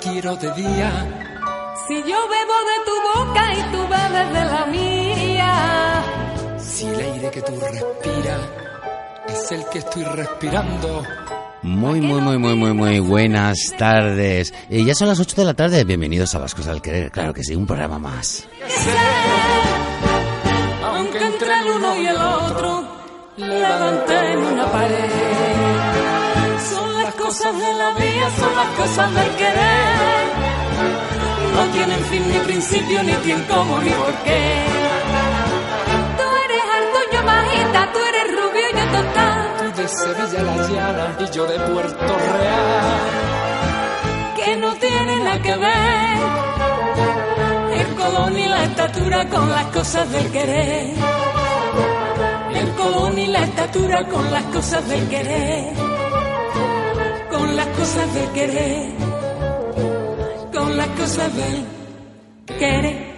quiero de día. Si yo bebo de tu boca y tú bebes de la mía. Si el aire que tú respiras es el que estoy respirando. Muy, muy, muy, muy, muy, muy buenas tardes. Eh, ya son las 8 de la tarde. Bienvenidos a Las Cosas del Querer. Claro que sí, un programa más. Aunque entre el uno y el otro levanten una pared. Cosas de la vida, son las cosas del querer. No tienen fin ni principio, ni tiempo cómo ni por qué. Tú eres alto, yo bajita, tú eres rubio, yo total. Tú de Sevilla la Llana y yo de Puerto Real. que no tiene nada que ver el color ni la estatura con las cosas del querer. El color ni la estatura con las cosas del querer. Las cosas del querer. Con las cosas del querer.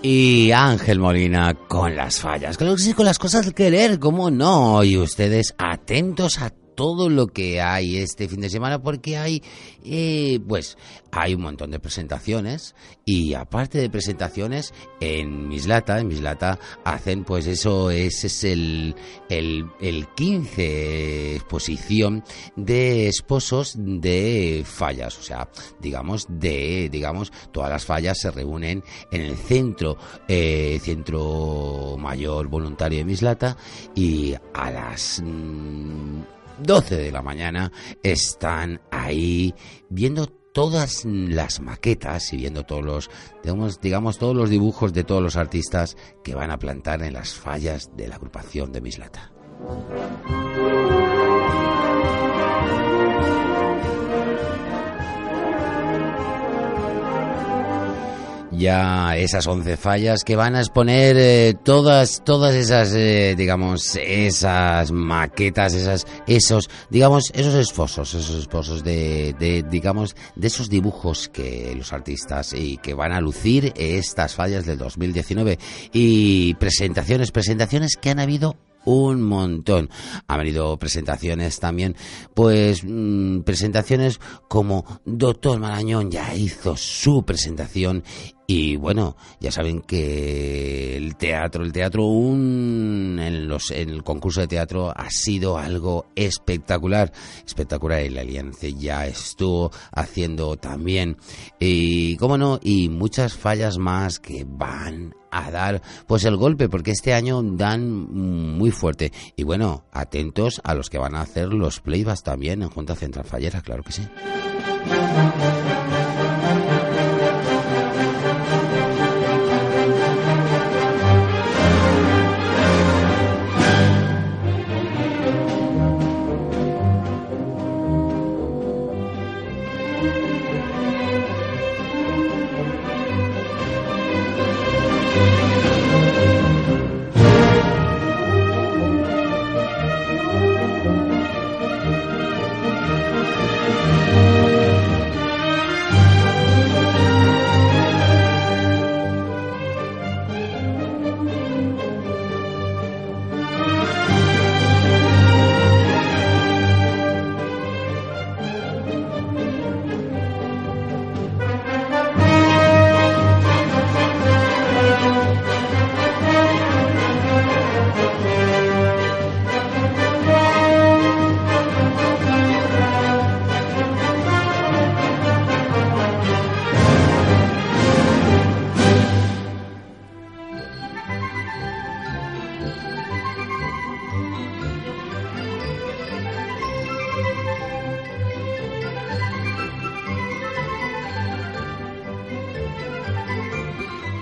Y Ángel Molina con las fallas. Claro que sí, con las cosas del querer, ¿cómo no? Y ustedes atentos a todo lo que hay este fin de semana porque hay, eh, pues, hay un montón de presentaciones y aparte de presentaciones en Mislata, en Mislata hacen, pues eso ese es el, el, el 15 exposición de esposos de fallas, o sea, digamos, de, digamos, todas las fallas se reúnen en el centro, eh, centro mayor voluntario de Mislata y a las mm, 12 de la mañana están ahí viendo todas las maquetas y viendo todos los digamos, todos los dibujos de todos los artistas que van a plantar en las fallas de la agrupación de Mislata. Ya esas 11 fallas que van a exponer eh, todas todas esas eh, digamos esas maquetas esas esos digamos esos esposos esos esposos de, de digamos de esos dibujos que los artistas y que van a lucir estas fallas del 2019 y presentaciones presentaciones que han habido un montón. Han venido presentaciones también, pues mm, presentaciones como Doctor Marañón ya hizo su presentación y bueno, ya saben que el teatro, el teatro un, en, los, en el concurso de teatro ha sido algo espectacular, espectacular. El Alianza ya estuvo haciendo también, y cómo no, y muchas fallas más que van a dar pues el golpe porque este año dan muy fuerte. Y bueno atentos a los que van a hacer los playbacks también en Junta Central Fallera claro que sí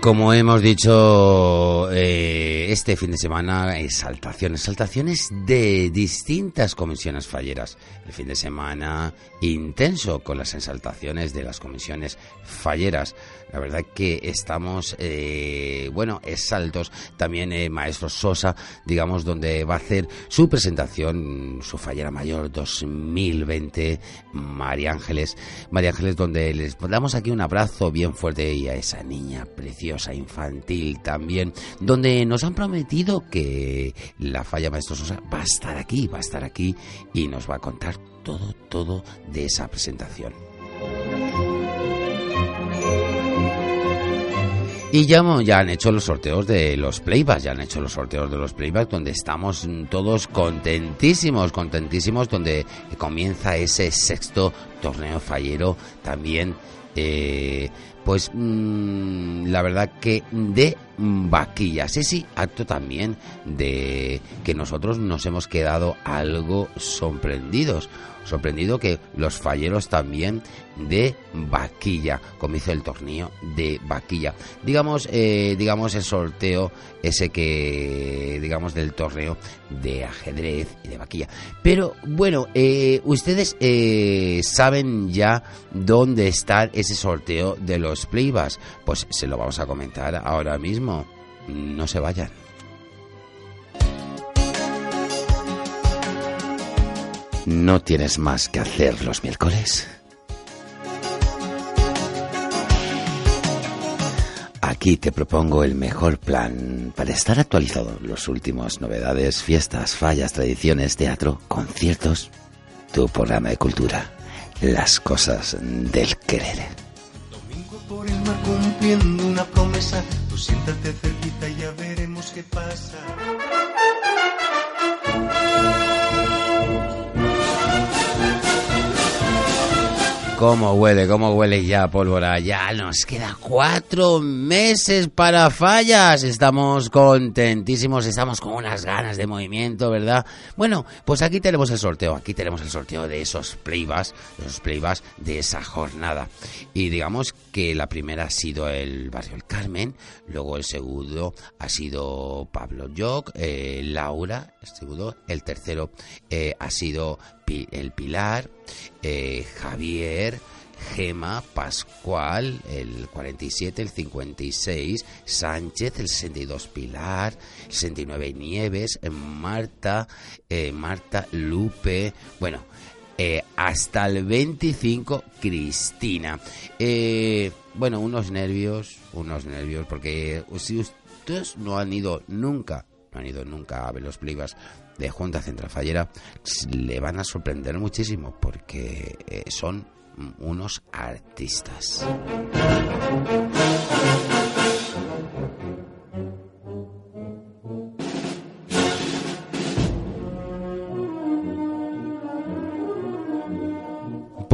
Como hemos dicho eh, este fin de semana, exaltaciones, exaltaciones de distintas comisiones falleras. El fin de semana intenso con las exaltaciones de las comisiones falleras. La verdad que estamos, eh, bueno, exaltos. También eh, Maestro Sosa, digamos, donde va a hacer su presentación, su fallera mayor 2020, María Ángeles. María Ángeles, donde les damos aquí un abrazo bien fuerte y a esa niña preciosa maravillosa infantil también, donde nos han prometido que la falla Maestro va a estar aquí, va a estar aquí y nos va a contar todo, todo de esa presentación. Y ya, ya, han hecho los sorteos de los playbacks, ya han hecho los sorteos de los playbacks donde estamos todos contentísimos, contentísimos, donde comienza ese sexto torneo fallero también. Eh, pues mm, la verdad que de vaquillas. Sí, sí, acto también de que nosotros nos hemos quedado algo sorprendidos sorprendido que los falleros también de vaquilla, comienza el torneo de vaquilla. Digamos, eh, digamos el sorteo ese que, digamos, del torneo de ajedrez y de vaquilla. Pero bueno, eh, ustedes eh, saben ya dónde está ese sorteo de los playbacks. Pues se lo vamos a comentar ahora mismo. No se vayan. ¿No tienes más que hacer los miércoles? Aquí te propongo el mejor plan para estar actualizado en las últimas novedades, fiestas, fallas, tradiciones, teatro, conciertos. Tu programa de cultura, las cosas del querer. Por el mar cumpliendo una promesa, tú siéntate cerquita y ya veremos qué pasa. ¿Cómo huele? ¿Cómo huele ya pólvora? Ya nos queda cuatro meses para fallas. Estamos contentísimos, estamos con unas ganas de movimiento, ¿verdad? Bueno, pues aquí tenemos el sorteo. Aquí tenemos el sorteo de esos playbacks, de esos playbacks de esa jornada. Y digamos que la primera ha sido el Barrio El Carmen, luego el segundo ha sido Pablo Jock, eh, Laura, el tercero eh, ha sido el Pilar, eh, Javier, Gema, Pascual, el 47, el 56, Sánchez, el 62, Pilar, el 69, Nieves, Marta, eh, Marta, Lupe, bueno, hasta el 25, Cristina. bueno, unos nervios, unos nervios, porque si ustedes no han ido nunca, han ido nunca a ver los plibas de Junta Central Fallera le van a sorprender muchísimo porque eh, son unos artistas.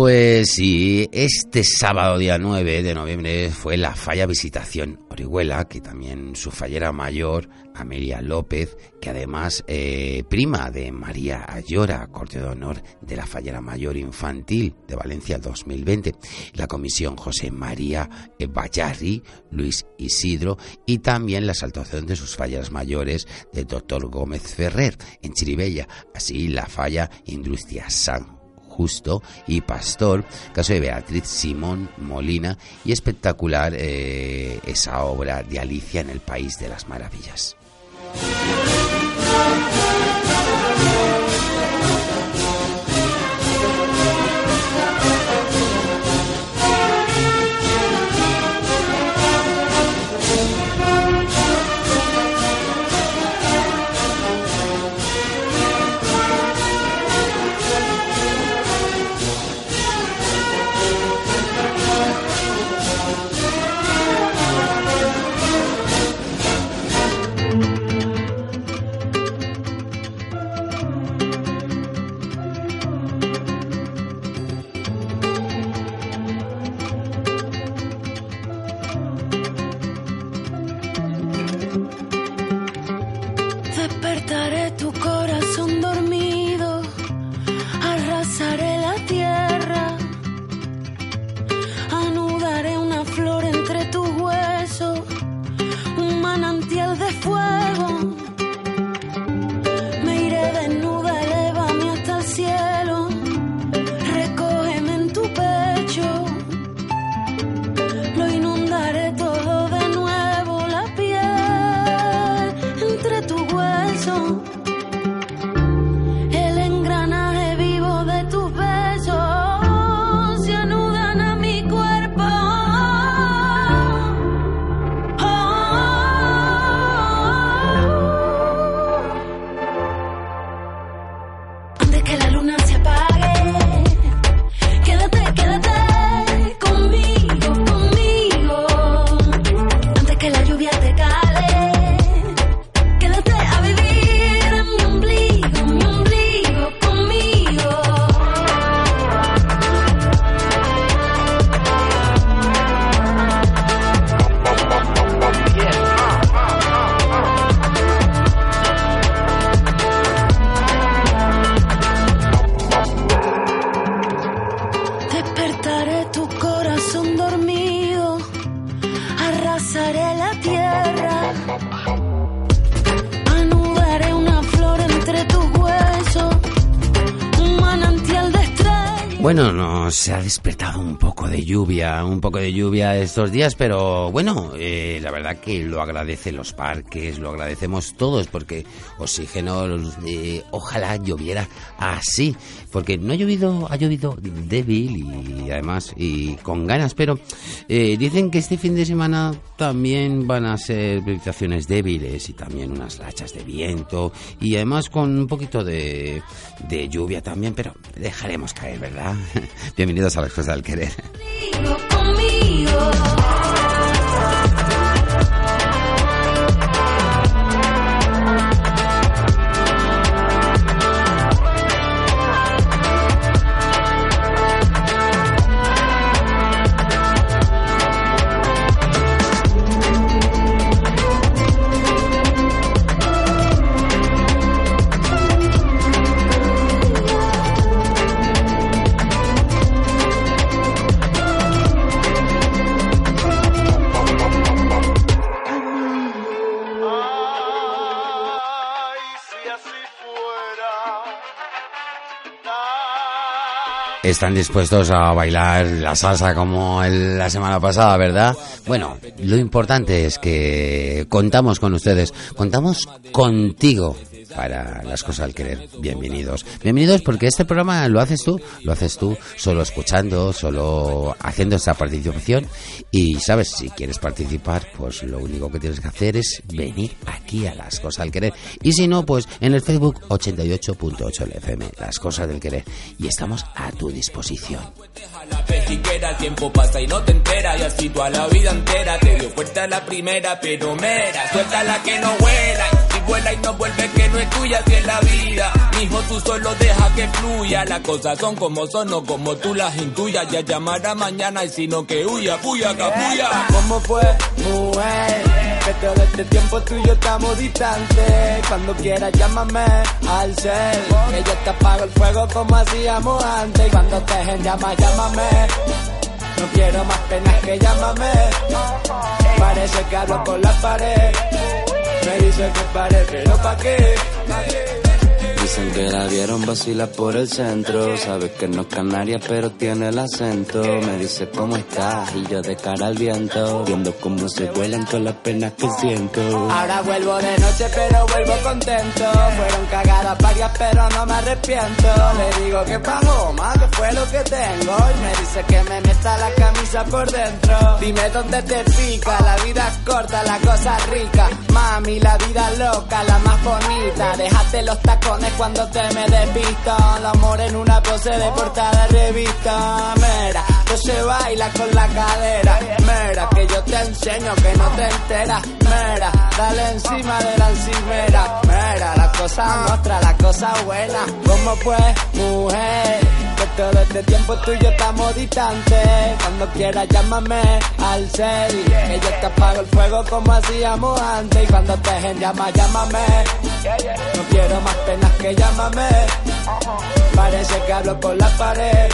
Pues sí, este sábado día 9 de noviembre fue la falla visitación Orihuela, que también su fallera mayor, Amelia López, que además eh, prima de María Ayora, corte de honor de la fallera mayor infantil de Valencia 2020, la comisión José María Bayarri, Luis Isidro y también la saltación de sus fallas mayores del doctor Gómez Ferrer en Chiribella, así la falla Industria San Justo y Pastor, caso de Beatriz Simón Molina y espectacular eh, esa obra de Alicia en el País de las Maravillas. Nos ha despertado un poco de lluvia, un poco de lluvia estos días, pero bueno, eh, la verdad que lo agradecen los parques, lo agradecemos todos, porque oxígeno, eh, ojalá lloviera así, porque no ha llovido, ha llovido débil además y con ganas, pero eh, dicen que este fin de semana también van a ser precipitaciones débiles y también unas rachas de viento y además con un poquito de, de lluvia también, pero dejaremos caer, ¿verdad? Bienvenidos a las cosas del querer. Están dispuestos a bailar la salsa como la semana pasada, ¿verdad? Bueno, lo importante es que contamos con ustedes, contamos contigo para las cosas al querer. Bienvenidos. Bienvenidos porque este programa lo haces tú, lo haces tú solo escuchando, solo haciendo esta participación. Y sabes, si quieres participar, pues lo único que tienes que hacer es venir aquí a las cosas al querer. Y si no, pues en el Facebook 88.8 FM, las cosas del querer. Y estamos a tu disposición. Suelta la que no vuela y no vuelve que no es tuya si es la vida. Mijo, tú solo deja que fluya. Las cosas son como son, no como tú las intuyas. Ya llamará mañana y sino que huya, puya, capuya. ¿Cómo fue, mujer? Que todo este tiempo tú y yo estamos distantes. Cuando quieras llámame al cel. Que yo te apago el fuego como hacíamos antes. Y cuando te dejen llama, llámame. No quiero más penas que llámame. Parece que hablo con la pared. Me dice que pare, pero ¿pa' qué? ¿Pa qué? Dicen que la vieron vacilar por el centro. Sabes que no es canaria, pero tiene el acento. Me dice cómo estás y yo de cara al viento. Viendo cómo se vuelan todas las penas que siento. Ahora vuelvo de noche, pero vuelvo contento. Fueron cagadas varias, pero no me arrepiento. Le digo que pago más, que fue lo que tengo. Y me dice que me meta la camisa por dentro. Dime dónde te pica, la vida es corta, la cosa rica. Mami, la vida loca, la más bonita. Déjate los tacones cuando te me despisto. El amor en una pose de portada revista. Mira, no se baila con la cadera. Mira, que yo te enseño que no te enteras. Mira, dale encima de la encimera. Mira, la cosa nuestra, la cosa buena. ¿Cómo pues, mujer? Todo este tiempo tú y yo estamos distantes. Cuando quieras llámame al cel. Que yo te apago el fuego como hacíamos antes. Y cuando te dejen llama, llámame. No quiero más penas que llámame. Parece que hablo con la pared.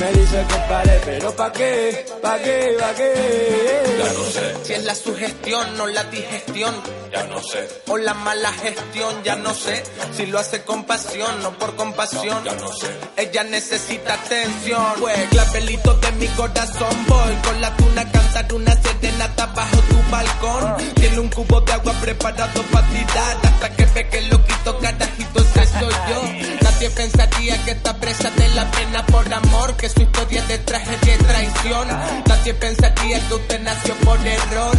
Me dice que pare, pero ¿pa' qué? ¿Pa' qué? ¿Pa' qué? Ya no sé. Si es la sugestión o la digestión. Ya no sé. O la mala gestión, ya no sé. Si lo hace con pasión, no por compasión. Ya no sé. Ella necesita atención. Pues clavelito de mi corazón voy. Con la tuna cantar una serenata bajo tu balcón. Tiene un cubo de agua preparado para tirar. Hasta que ve que lo quito, carajito, ese soy yo. Nadie pensaría que esta presa de la pena por amor. Que su historia de tragedia y traición. Nadie pensaría que usted nació por error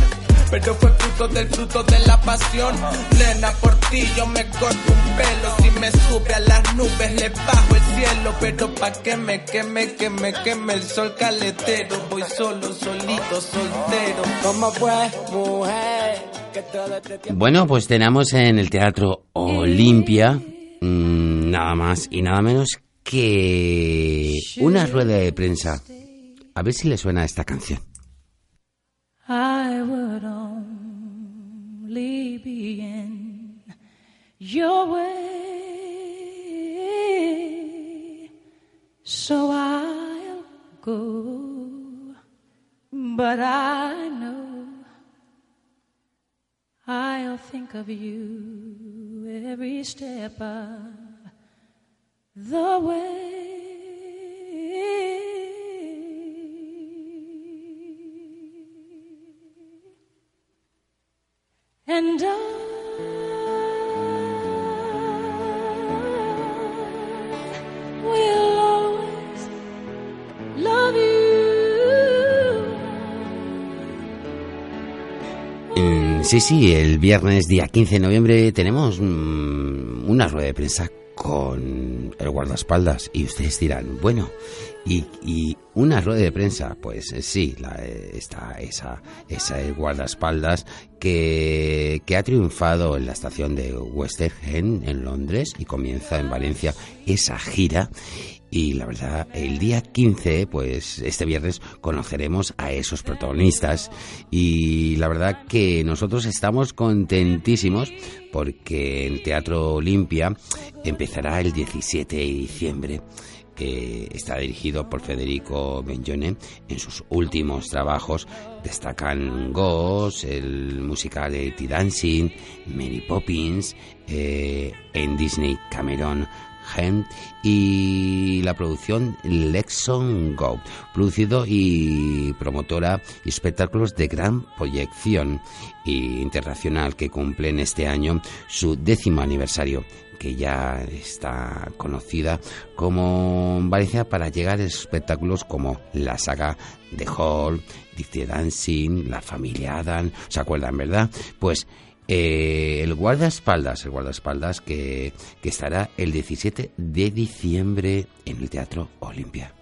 pero fue fruto del fruto de la pasión. Nena, por ti yo me corto un pelo. Si me sube a las nubes, le bajo el cielo. Pero pa' que me queme, que me queme el sol caletero. Voy solo, solito, soltero. ¿Cómo fue, mujer? Que todo este tiempo... Bueno, pues tenemos en el Teatro Olimpia mmm, nada más y nada menos que una rueda de prensa. A ver si le suena esta canción. I would only be in your way, so I'll go. But I know I'll think of you every step of the way. And I Sí, sí, el viernes día 15 de noviembre tenemos mm, una rueda de prensa con el guardaespaldas y ustedes dirán, bueno, y, una rueda de prensa, pues eh, sí, la, eh, está esa, esa el guardaespaldas que, que ha triunfado en la estación de West en Londres y comienza en Valencia esa gira y la verdad, el día 15, pues este viernes conoceremos a esos protagonistas y la verdad que nosotros estamos contentísimos porque el Teatro Olimpia empezará el 17 de diciembre. está dirigido por Federico Benjone. En sus últimos trabajos destacan Ghost, el musical de T-Dancing, Mary Poppins, eh, en Disney Cameron y la producción Lexon Go, producido y promotora y espectáculos de gran proyección internacional que cumplen este año su décimo aniversario que ya está conocida como Valencia para llegar a espectáculos como la saga de Hall, Dixie Dancing, La Familia Adam, ¿se acuerdan, verdad? Pues eh, el guardaespaldas, el guardaespaldas que, que estará el 17 de diciembre en el Teatro Olimpia.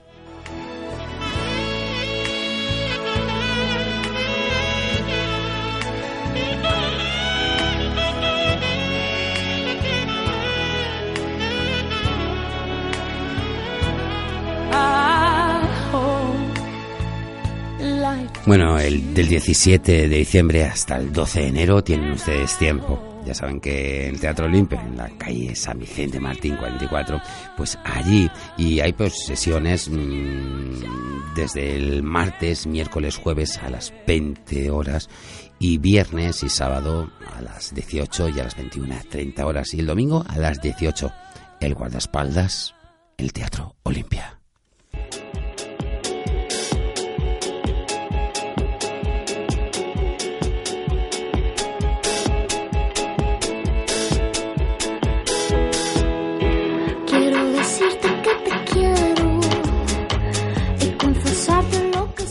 Bueno, el del 17 de diciembre hasta el 12 de enero tienen ustedes tiempo. Ya saben que el Teatro Olimpia, en la calle San Vicente Martín 44, pues allí y hay pues sesiones mm, desde el martes, miércoles, jueves a las 20 horas y viernes y sábado a las 18 y a las 21, 30 horas y el domingo a las 18. El guardaespaldas, el Teatro Olimpia.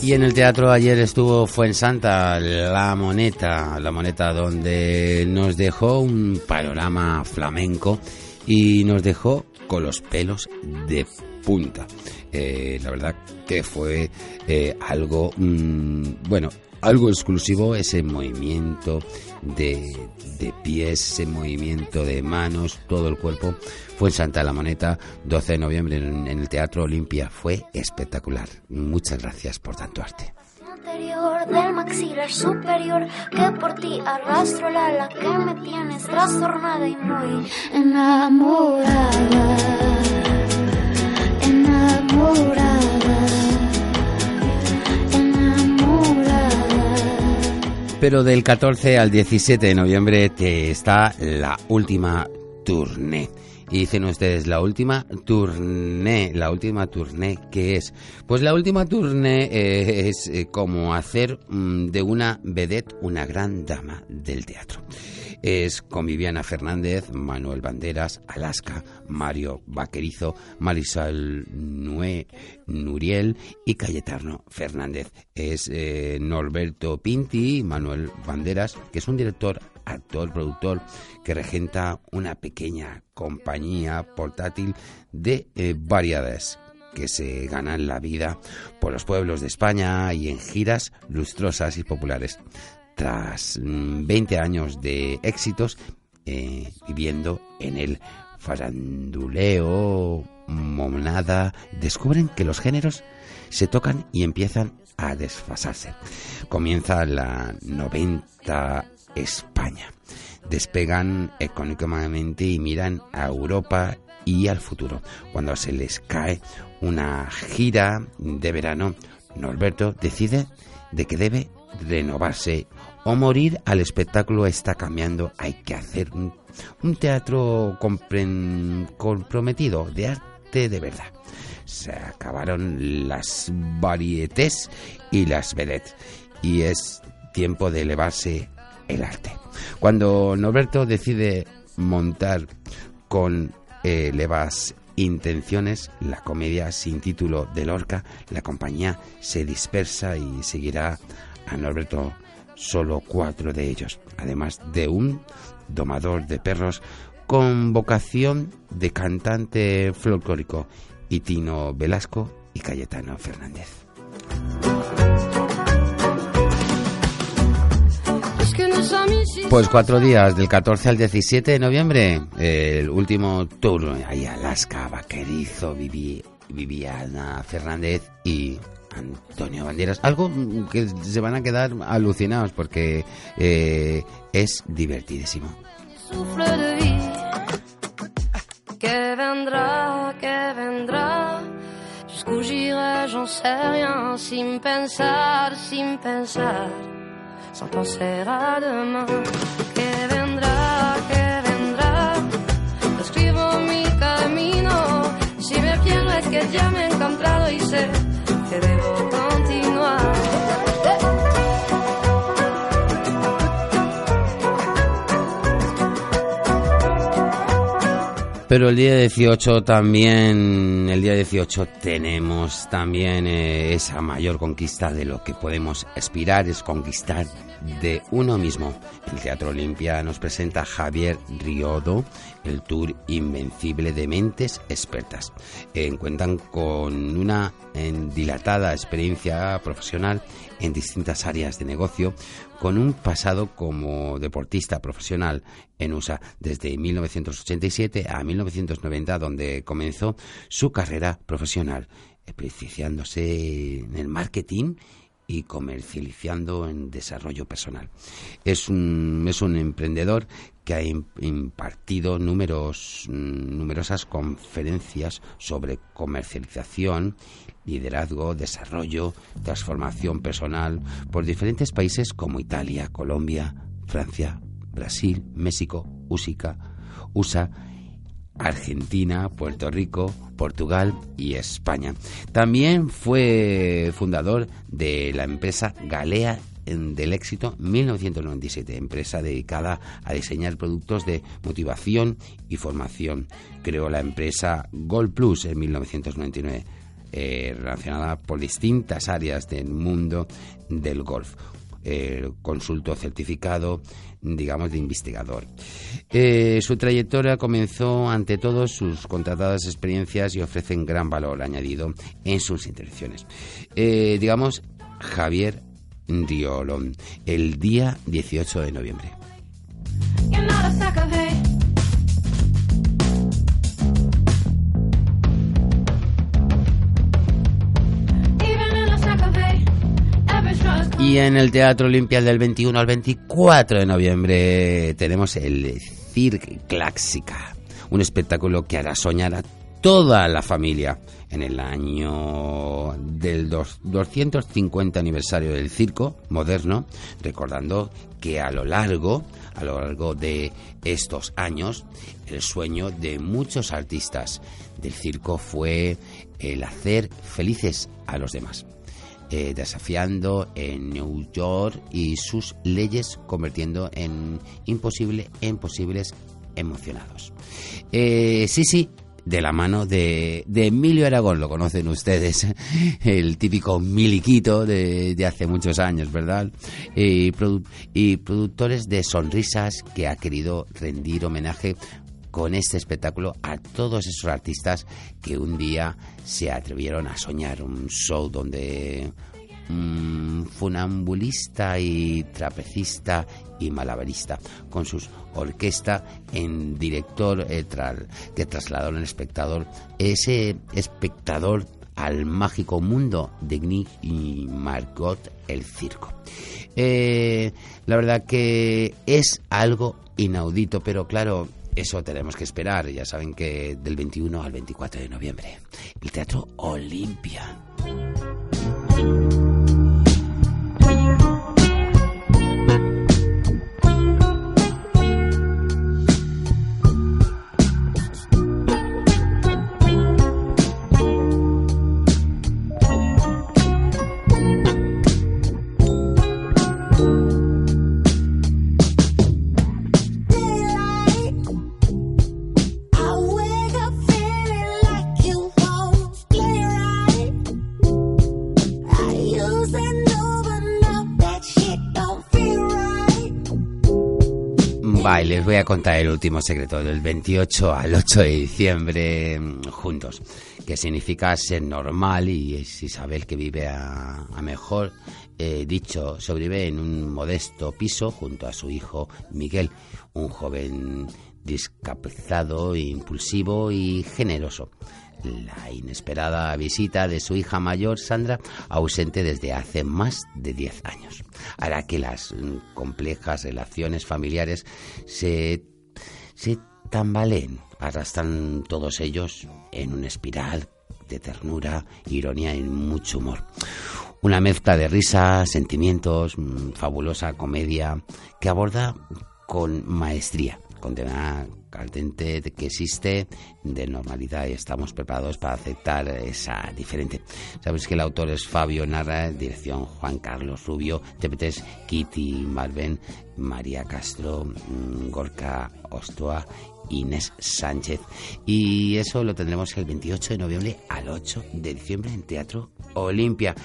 Y en el teatro ayer estuvo Fuensanta, La Moneta, La Moneta donde nos dejó un panorama flamenco y nos dejó con los pelos de punta. Eh, la verdad que fue eh, algo, mm, bueno, algo exclusivo ese movimiento de, de pies, ese movimiento de manos, todo el cuerpo fue en Santa La Moneta, 12 de noviembre en, el Teatro Olimpia. Fue espectacular. Muchas gracias por tanto arte del maxilar superior que por ti arrastro la la que me tienes trastornada y muy enamorada enamorada pero del 14 al 17 de noviembre te está la última tournée y dicen ustedes, la última tournée, la última tournée, ¿qué es? Pues la última tournée eh, es eh, como hacer mm, de una vedette una gran dama del teatro. Es con Viviana Fernández, Manuel Banderas, Alaska, Mario Vaquerizo, Marisol Nué, Nuriel y Cayetano Fernández. Es eh, Norberto Pinti, Manuel Banderas, que es un director actor, productor, que regenta una pequeña compañía portátil de eh, variedades que se ganan la vida por los pueblos de España y en giras lustrosas y populares. Tras 20 mm, años de éxitos, eh, viviendo en el faranduleo, monada, descubren que los géneros se tocan y empiezan a desfasarse. Comienza la 90 España. Despegan económicamente y miran a Europa y al futuro. Cuando se les cae una gira de verano, Norberto decide de que debe renovarse o morir al espectáculo está cambiando. Hay que hacer un, teatro comprometido de arte de verdad. Se acabaron las varietés y las vedettes y es tiempo de elevarse el arte. Cuando Norberto decide montar con levas intenciones la comedia sin título de Lorca, la compañía se dispersa y seguirá a Norberto solo cuatro de ellos, además de un domador de perros con vocación de cantante folclórico, Itino Velasco y Cayetano Fernández. Pues cuatro días, del 14 al 17 de noviembre, el último tour ahí Alaska, Vaquerizo, Viviana Fernández y Antonio Banderas. Algo que se van a quedar alucinados porque eh, es divertidísimo. Que vendrá, que vendrá. Jusqu'où j'irai, j'en sais rien. Sin pensar, sin pensar. Sans penser à demain. Que vendrá, que vendrá. Escribo mi camino. Si me pierdo es que ya me he encontrado y sé Pero el día 18 también, el día 18 tenemos también eh, esa mayor conquista de lo que podemos aspirar, es conquistar de uno mismo. El Teatro Olimpia nos presenta Javier Riodo, el tour invencible de mentes expertas. Eh, cuentan con una dilatada experiencia profesional en distintas áreas de negocio, con un pasado como deportista profesional en USA desde 1987 a 1990, donde comenzó su carrera profesional, especializándose en el marketing y comercializando en desarrollo personal. Es un, es un emprendedor que ha impartido numeros, numerosas conferencias sobre comercialización, liderazgo, desarrollo, transformación personal por diferentes países como Italia, Colombia, Francia, Brasil, México, USA, USA Argentina, Puerto Rico, Portugal y España. También fue fundador de la empresa Galea del éxito 1997, empresa dedicada a diseñar productos de motivación y formación. Creó la empresa Gold Plus en 1999, eh, relacionada por distintas áreas del mundo del golf. Eh, consulto certificado, digamos, de investigador. Eh, su trayectoria comenzó ante todo sus contratadas experiencias y ofrecen gran valor añadido en sus intervenciones. Eh, digamos, Javier Riolón, el día 18 de noviembre. Y en el Teatro Olimpia del 21 al 24 de noviembre tenemos el Cirque Clásica, un espectáculo que hará soñar a toda la familia en el año del 250 aniversario del circo moderno, recordando que a lo largo, a lo largo de estos años, el sueño de muchos artistas del circo fue el hacer felices a los demás. Eh, desafiando en New York y sus leyes convirtiendo en imposible en emocionados. Eh, sí, sí, de la mano de, Emilio Aragón, lo conocen ustedes, el típico miliquito de, hace muchos años, ¿verdad? y productores de sonrisas que ha querido rendir homenaje con este espectáculo a todos esos artistas que un día se atrevieron a soñar un show donde un funambulista y trapecista y malabarista con sus orquesta en director eh, que trasladó al espectador ese espectador al mágico mundo de Nick y Margot el circo. Eh, la verdad que es algo inaudito, pero claro, eso tenemos que esperar. Ya saben que del 21 al 24 de noviembre, el Teatro Olimpia. Voy a contar el último secreto del 28 al 8 de diciembre mm, juntos, que significa ser normal y es Isabel que vive a, a mejor. Eh, dicho, sobrevive en un modesto piso junto a su hijo Miguel, un joven discapacitado, impulsivo y generoso. La inesperada visita de su hija mayor, Sandra, ausente desde hace más de 10 años, hará que las complejas relaciones familiares se, se tambaleen, arrastran todos ellos en una espiral de ternura, ironía y mucho humor. Una mezcla de risas, sentimientos, mm, fabulosa comedia que aborda con maestría, con tema caldente de que existe de normalidad y estamos preparados para aceptar esa diferente. Sabes que el autor es Fabio Narra, dirección Juan Carlos Rubio, intérpretes Kitty Marven, María Castro, mm, Gorka Ostoa Inés Sánchez. Y eso lo tendremos el 28 de noviembre al 8 de diciembre en Teatro Olimpia.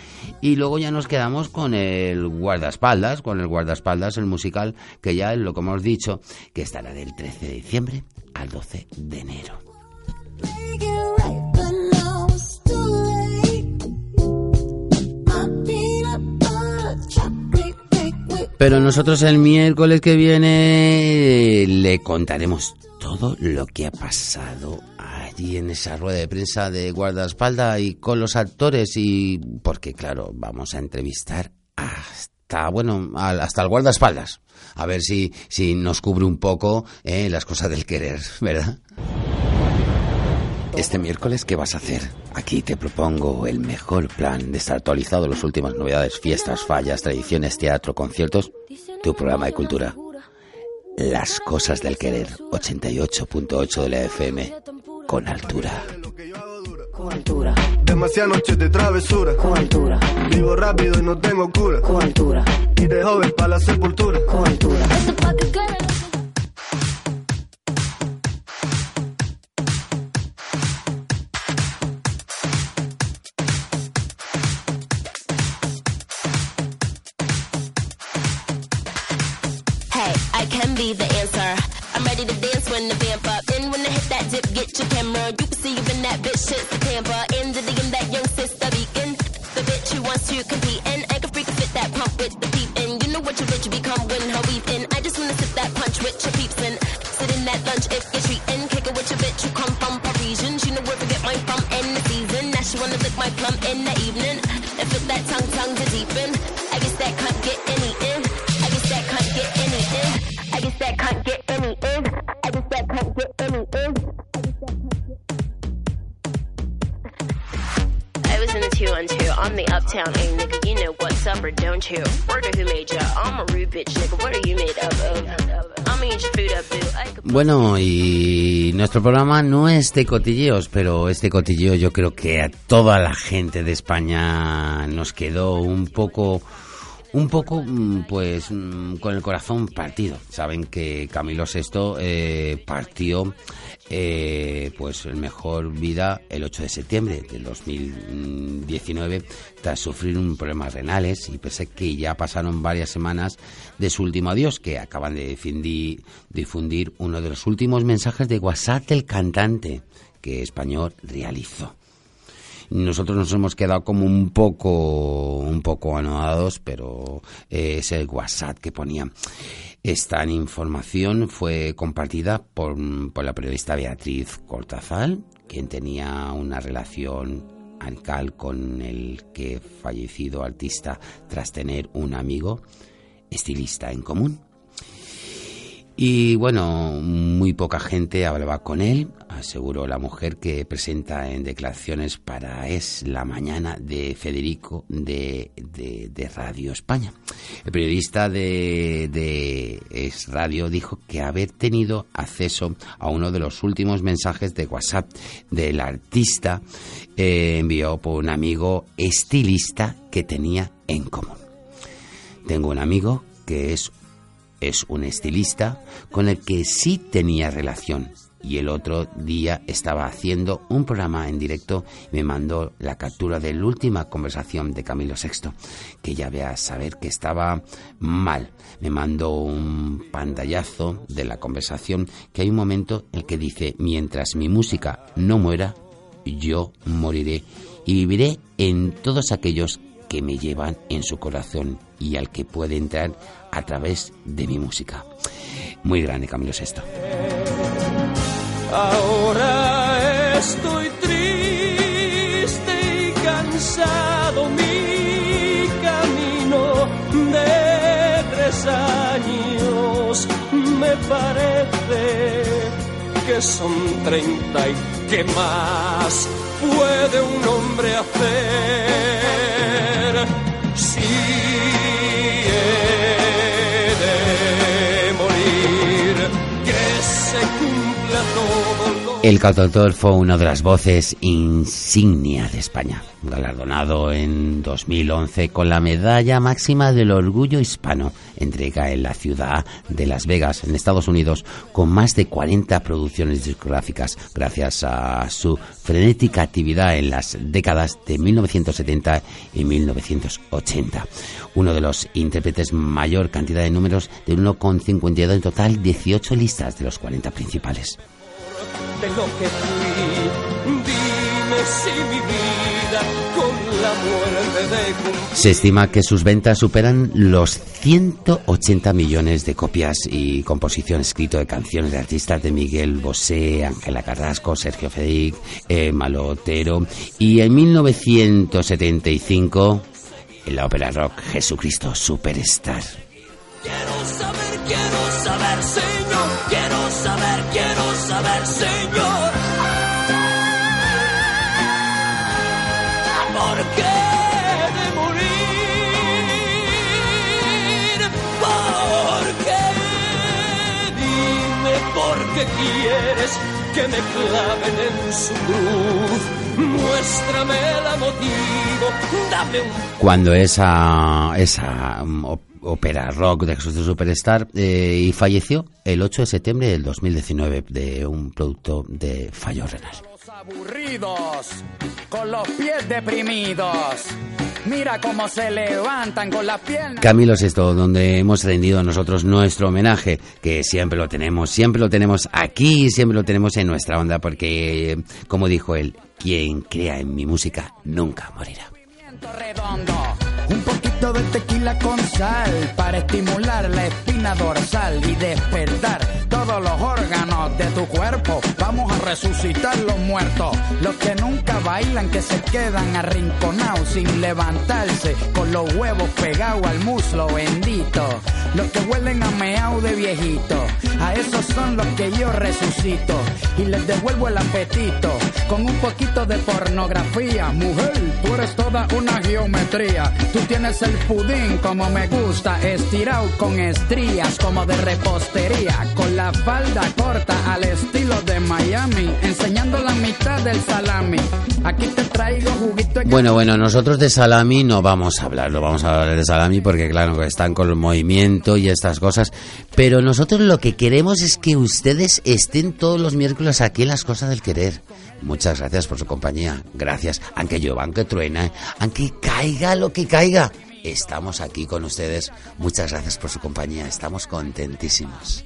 Y luego ya nos quedamos con el guardaespaldas, con el guardaespaldas, el musical, que ya es lo que hemos dicho, que estará del 13 de diciembre al 12 de enero. Pero nosotros el miércoles que viene le contaremos todo lo que ha pasado allí en esa rueda de prensa de guardaespaldas y con los actores y porque claro, vamos a entrevistar hasta bueno, hasta el guardaespaldas. A ver si, si nos cubre un poco eh, las cosas del querer, ¿verdad? Este miércoles, ¿qué vas a hacer? Aquí te propongo el mejor plan de estar actualizado las últimas novedades, fiestas, fallas, tradiciones, teatro, conciertos, tu programa de cultura. Las cosas del querer, 88.8 de la FM, con altura. Con altura. Demasiadas noches de travesura. Con altura. Vivo rápido y no tengo cura. Con altura. Y de joven para la sepultura. Con altura. can be the answer. I'm ready to dance when the vamp up. Then when I hit that dip, get your camera. You can see even that bitch shit's the tamper. And the DM that young sister beacon. The bitch who wants to compete. And I can freak fit that pump with the peep. And you know what your bitch become when her weeping. I just wanna sip that punch with your peeps and sit in that lunch if you're treating. Kick it with your bitch who come from Parisian. She know where to get mine from in the season. Now she wanna lick my plum in the Bueno, y nuestro programa no es de cotilleos, pero este cotilleo yo creo que a toda la gente de España nos quedó un poco un poco, mm, pues, mm, con el corazón partido. Saben que Camilo VI eh, partió, eh, pues, en mejor vida el 8 de septiembre del 2019 tras sufrir un problemas renales y pensé que ya pasaron varias semanas de su último adiós, que acaban de difundir, difundir uno de los últimos mensajes de WhatsApp del cantante que Español realizó. Nosotros nos hemos quedado como un poco, un poco anodados, pero eh, es el WhatsApp que ponía. Esta información fue compartida por, por la periodista Beatriz Cortazal, quien tenía una relación amical con el que fallecido artista tras tener un amigo estilista en común. Y bueno, muy poca gente hablaba con él, aseguró la mujer que presenta en declaraciones para Es la Mañana de Federico de, de, Radio España. El periodista de, de, Es Radio dijo que haber tenido acceso a uno de los últimos mensajes de WhatsApp del artista eh, envió por un amigo estilista que tenía en común. Tengo un amigo que es es un estilista con el que sí tenía relación, y el otro día estaba haciendo un programa en directo y me mandó la captura de la última conversación de Camilo VI, que ya vea saber que estaba mal. Me mandó un pantallazo de la conversación que hay un momento en el que dice, mientras mi música no muera, yo moriré y viviré en todos aquellos que me llevan en su corazón y al que puede entrar a través de mi música. Muy grande Camilo VI. Ahora estoy triste y cansado, mi camino de tres años me parece que son treinta y que más puede un hombre hacer El cantautor fue una de las voces insignia de España, galardonado en 2011 con la medalla máxima del orgullo hispano, entrega en la ciudad de Las Vegas, en Estados Unidos, con más de 40 producciones discográficas, gracias a su frenética actividad en las décadas de 1970 y 1980. Uno de los intérpretes mayor cantidad de números de 1,52 en total, 18 listas de los 40 principales. De lo que fui. Dime si mi vida con la muerte de. Se estima que sus ventas superan los 180 millones de copias y composición escrito de canciones de artistas de Miguel Bosé, Ángela Carrasco, Sergio Federic, eh, Malo Otero y en 1975 en la ópera rock Jesucristo Superstar. Quiero saber, quiero saber, Señor. Quiero saber, quiero saber, Señor. ¿Por qué de morir? ¿Por qué? Dime por qué quieres que me claven en su cruz. Muéstrame la motivo, dame un Cuando esa, esa mm, ópera rock de Jesucristo Superstar eh, y falleció el 8 de septiembre del 2019 de un producto de fallo renal. aburridos, con los pies deprimidos. Mira cómo se levantan con las piernas. Camilo Sesto, donde hemos rendido nosotros nuestro homenaje, que siempre lo tenemos, siempre lo tenemos aquí, siempre lo tenemos en nuestra onda, porque, como dijo él, quien crea en mi música nunca morirá. Un de tequila con sal para estimular la espina dorsal y despertar todos los órganos de tu cuerpo. Vamos a resucitar los muertos, los que nunca bailan, que se quedan arrinconados sin levantarse, con los huevos pegados al muslo bendito, los que huelen a meao de viejito. A esos son los que yo resucito y les devuelvo el apetito con un poquito de pornografía. Mujer, tú eres toda una geometría. Tú tienes el pudín como me gusta, estirado con estrías como de repostería, con la falda corta al estilo de Miami, enseñando la mitad del salami. Aquí te traigo juguito de Bueno, bueno, nosotros de salami no vamos a hablar, no vamos a hablar de salami porque claro, que están con el movimiento y estas cosas, pero nosotros lo que queremos es que ustedes estén todos los miércoles aquí en las cosas del querer. Muchas gracias por su compañía, gracias, aunque llueva, aunque truena, aunque caiga lo que caiga. Estamos aquí con ustedes. Muchas gracias por su compañía. Estamos contentísimos.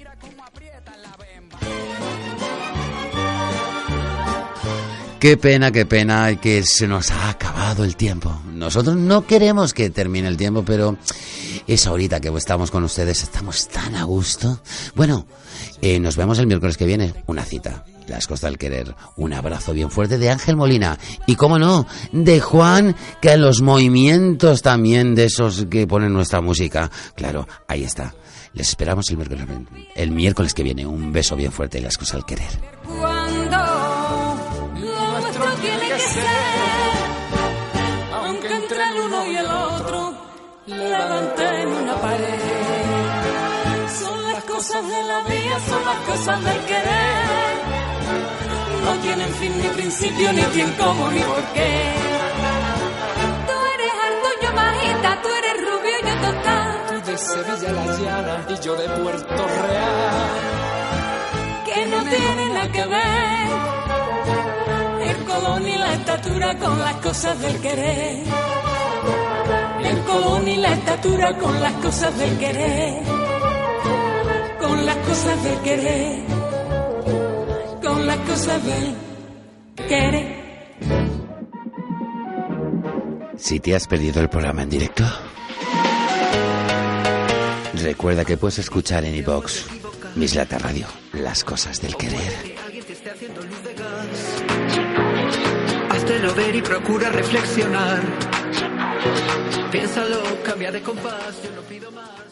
Qué pena, qué pena que se nos ha acabado el tiempo. Nosotros no queremos que termine el tiempo, pero es ahorita que estamos con ustedes, estamos tan a gusto. Bueno, eh, nos vemos el miércoles que viene. Una cita. Las cosas del querer. Un abrazo bien fuerte de Ángel Molina. Y cómo no, de Juan, que los movimientos también de esos que ponen nuestra música. Claro, ahí está. Les esperamos el miércoles, el miércoles que viene. Un beso bien fuerte las cosas del querer. Tiene que ser, aunque entre el uno y el otro levanten una pared. Son las cosas de la vida, son las cosas del querer. No tienen fin ni principio, ni quién, cómo, ni por qué. Tú eres alto, yo bajita, tú eres rubio, yo total. Tú de Sevilla la llana y yo de Puerto Real. Que no tiene nada que ver colón y la estatura con las cosas del querer. El colón y la estatura con las cosas del querer. Con las cosas del querer. Con las cosas del querer. Si te has perdido el programa en directo, recuerda que puedes escuchar en iBox Mislata Radio, las cosas del querer. Háztelo ver y procura reflexionar. Piénsalo, cambia de compás, yo no pido más.